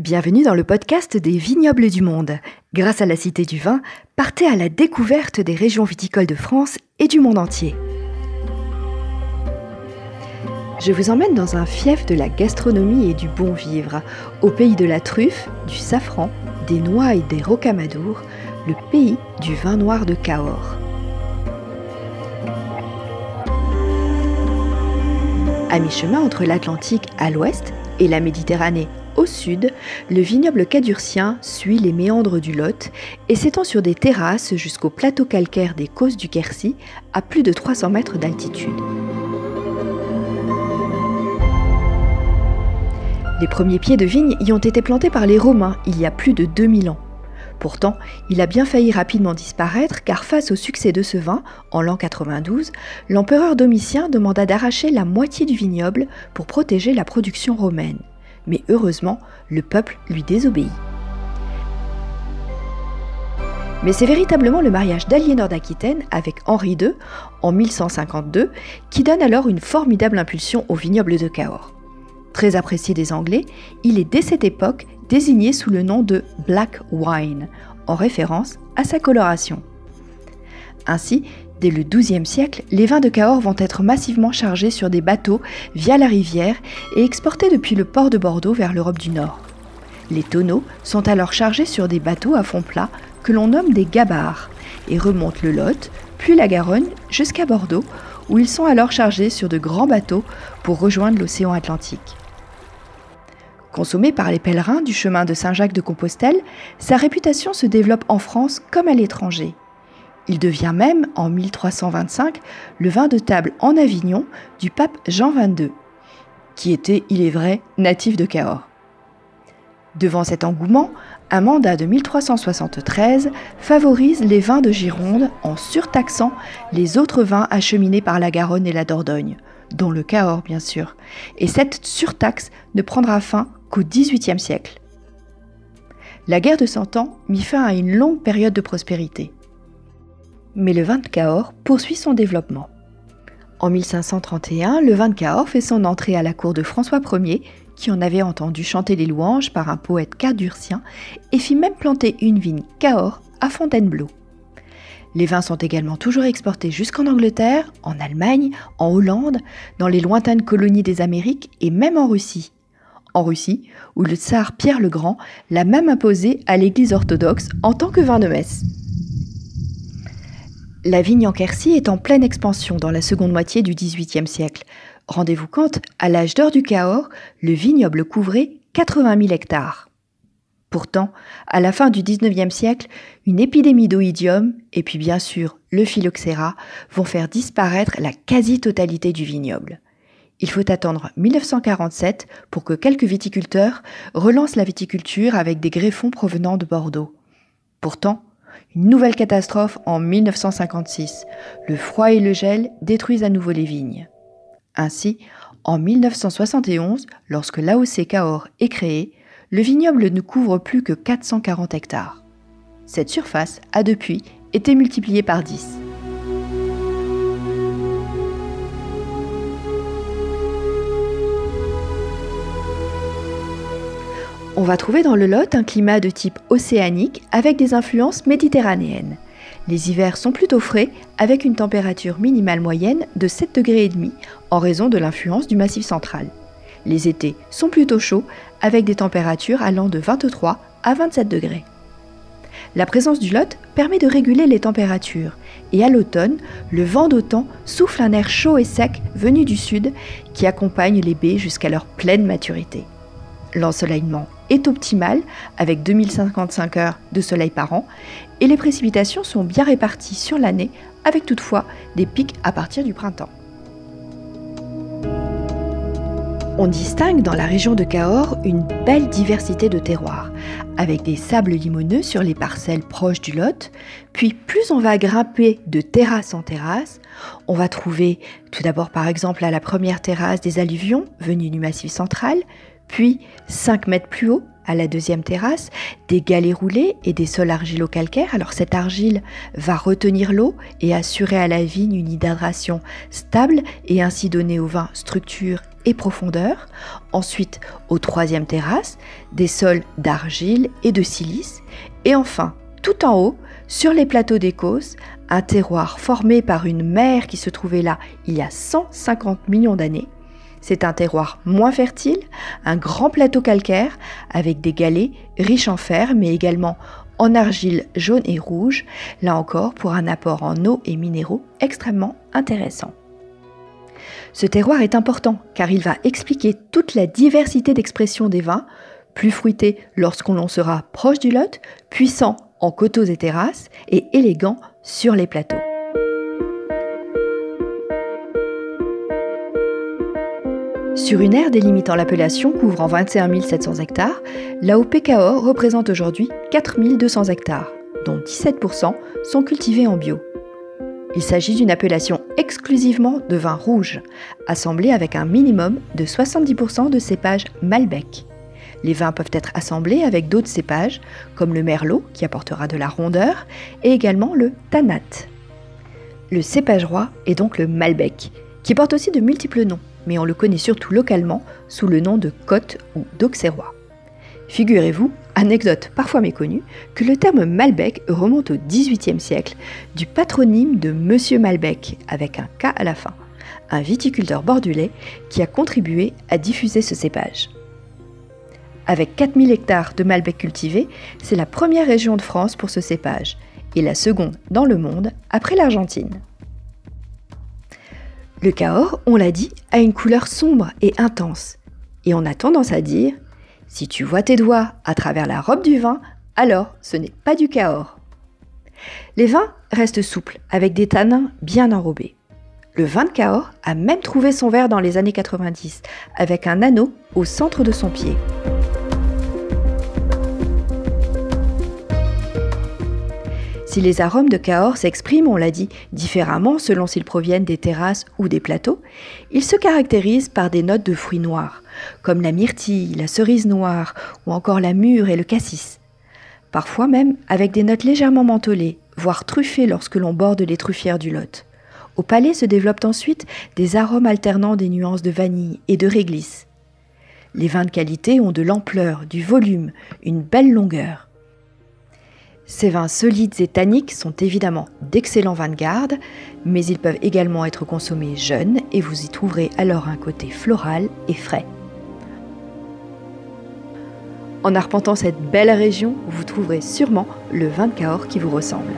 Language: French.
Bienvenue dans le podcast des vignobles du monde. Grâce à la Cité du Vin, partez à la découverte des régions viticoles de France et du monde entier. Je vous emmène dans un fief de la gastronomie et du bon vivre, au pays de la truffe, du safran, des noix et des rocamadours, le pays du vin noir de Cahors. À mi-chemin entre l'Atlantique à l'ouest et la Méditerranée au sud, le vignoble cadurcien suit les méandres du Lot et s'étend sur des terrasses jusqu'au plateau calcaire des Causses du Quercy à plus de 300 mètres d'altitude. Les premiers pieds de vigne y ont été plantés par les Romains il y a plus de 2000 ans. Pourtant, il a bien failli rapidement disparaître car face au succès de ce vin, en l'an 92, l'empereur Domitien demanda d'arracher la moitié du vignoble pour protéger la production romaine mais heureusement, le peuple lui désobéit. Mais c'est véritablement le mariage d'Aliénor d'Aquitaine avec Henri II en 1152 qui donne alors une formidable impulsion au vignoble de Cahors. Très apprécié des Anglais, il est dès cette époque désigné sous le nom de Black Wine, en référence à sa coloration. Ainsi, Dès le XIIe siècle, les vins de Cahors vont être massivement chargés sur des bateaux via la rivière et exportés depuis le port de Bordeaux vers l'Europe du Nord. Les tonneaux sont alors chargés sur des bateaux à fond plat que l'on nomme des gabarres et remontent le Lot, puis la Garonne jusqu'à Bordeaux, où ils sont alors chargés sur de grands bateaux pour rejoindre l'océan Atlantique. Consommé par les pèlerins du chemin de Saint-Jacques de Compostelle, sa réputation se développe en France comme à l'étranger. Il devient même, en 1325, le vin de table en Avignon du pape Jean XXII, qui était, il est vrai, natif de Cahors. Devant cet engouement, un mandat de 1373 favorise les vins de Gironde en surtaxant les autres vins acheminés par la Garonne et la Dordogne, dont le Cahors bien sûr, et cette surtaxe ne prendra fin qu'au XVIIIe siècle. La guerre de Cent Ans mit fin à une longue période de prospérité mais le vin de Cahors poursuit son développement. En 1531, le vin de Cahors fait son entrée à la cour de François Ier, qui en avait entendu chanter les louanges par un poète cadurcien, et fit même planter une vigne Cahors à Fontainebleau. Les vins sont également toujours exportés jusqu'en Angleterre, en Allemagne, en Hollande, dans les lointaines colonies des Amériques et même en Russie. En Russie, où le tsar Pierre le Grand l'a même imposé à l'Église orthodoxe en tant que vin de messe. La vigne en Quercy est en pleine expansion dans la seconde moitié du XVIIIe siècle. Rendez-vous compte, à l'âge d'or du Cahors, le vignoble couvrait 80 000 hectares. Pourtant, à la fin du XIXe siècle, une épidémie d'oïdium et puis bien sûr le phylloxéra vont faire disparaître la quasi-totalité du vignoble. Il faut attendre 1947 pour que quelques viticulteurs relancent la viticulture avec des greffons provenant de Bordeaux. Pourtant, une nouvelle catastrophe en 1956. Le froid et le gel détruisent à nouveau les vignes. Ainsi, en 1971, lorsque l'AOC Cahors est créé, le vignoble ne couvre plus que 440 hectares. Cette surface a depuis été multipliée par 10. On va trouver dans le Lot un climat de type océanique avec des influences méditerranéennes. Les hivers sont plutôt frais avec une température minimale moyenne de 7 degrés en raison de l'influence du massif central. Les étés sont plutôt chauds avec des températures allant de 23 à 27 degrés. La présence du Lot permet de réguler les températures et à l'automne, le vent d'automne souffle un air chaud et sec venu du sud qui accompagne les baies jusqu'à leur pleine maturité. L'ensoleillement est optimal avec 2055 heures de soleil par an et les précipitations sont bien réparties sur l'année avec toutefois des pics à partir du printemps. On distingue dans la région de Cahors une belle diversité de terroirs, avec des sables limoneux sur les parcelles proches du Lot, puis plus on va grimper de terrasse en terrasse, on va trouver tout d'abord par exemple à la première terrasse des alluvions venus du massif central, puis, 5 mètres plus haut, à la deuxième terrasse, des galets roulés et des sols argilo-calcaires. Alors cette argile va retenir l'eau et assurer à la vigne une hydration stable et ainsi donner au vin structure et profondeur. Ensuite, aux troisième terrasse, des sols d'argile et de silice. Et enfin, tout en haut, sur les plateaux d'Écosse, un terroir formé par une mer qui se trouvait là il y a 150 millions d'années. C'est un terroir moins fertile, un grand plateau calcaire avec des galets riches en fer mais également en argile jaune et rouge, là encore pour un apport en eau et minéraux extrêmement intéressant. Ce terroir est important car il va expliquer toute la diversité d'expressions des vins, plus fruités lorsqu'on en sera proche du Lot, puissants en coteaux et terrasses et élégants sur les plateaux. Sur une aire délimitant l'appellation couvrant 21 700 hectares, la Cahors représente aujourd'hui 4 200 hectares, dont 17% sont cultivés en bio. Il s'agit d'une appellation exclusivement de vin rouge, assemblée avec un minimum de 70% de cépages Malbec. Les vins peuvent être assemblés avec d'autres cépages, comme le merlot, qui apportera de la rondeur, et également le tanat. Le cépage roi est donc le Malbec, qui porte aussi de multiples noms, mais on le connaît surtout localement sous le nom de Côte ou d'Auxerrois. Figurez-vous, anecdote parfois méconnue, que le terme Malbec remonte au XVIIIe siècle du patronyme de Monsieur Malbec, avec un K à la fin, un viticulteur bordulais qui a contribué à diffuser ce cépage. Avec 4000 hectares de Malbec cultivés, c'est la première région de France pour ce cépage, et la seconde dans le monde après l'Argentine. Le Cahors, on l'a dit, a une couleur sombre et intense. Et on a tendance à dire si tu vois tes doigts à travers la robe du vin, alors ce n'est pas du Cahors. Les vins restent souples, avec des tanins bien enrobés. Le vin de Cahors a même trouvé son verre dans les années 90, avec un anneau au centre de son pied. Si les arômes de Cahors s'expriment, on l'a dit, différemment selon s'ils proviennent des terrasses ou des plateaux, ils se caractérisent par des notes de fruits noirs, comme la myrtille, la cerise noire ou encore la mûre et le cassis. Parfois même avec des notes légèrement mentholées, voire truffées lorsque l'on borde les truffières du Lot. Au palais se développent ensuite des arômes alternant des nuances de vanille et de réglisse. Les vins de qualité ont de l'ampleur, du volume, une belle longueur. Ces vins solides et tanniques sont évidemment d'excellents vins de garde, mais ils peuvent également être consommés jeunes et vous y trouverez alors un côté floral et frais. En arpentant cette belle région, vous trouverez sûrement le vin de Cahors qui vous ressemble.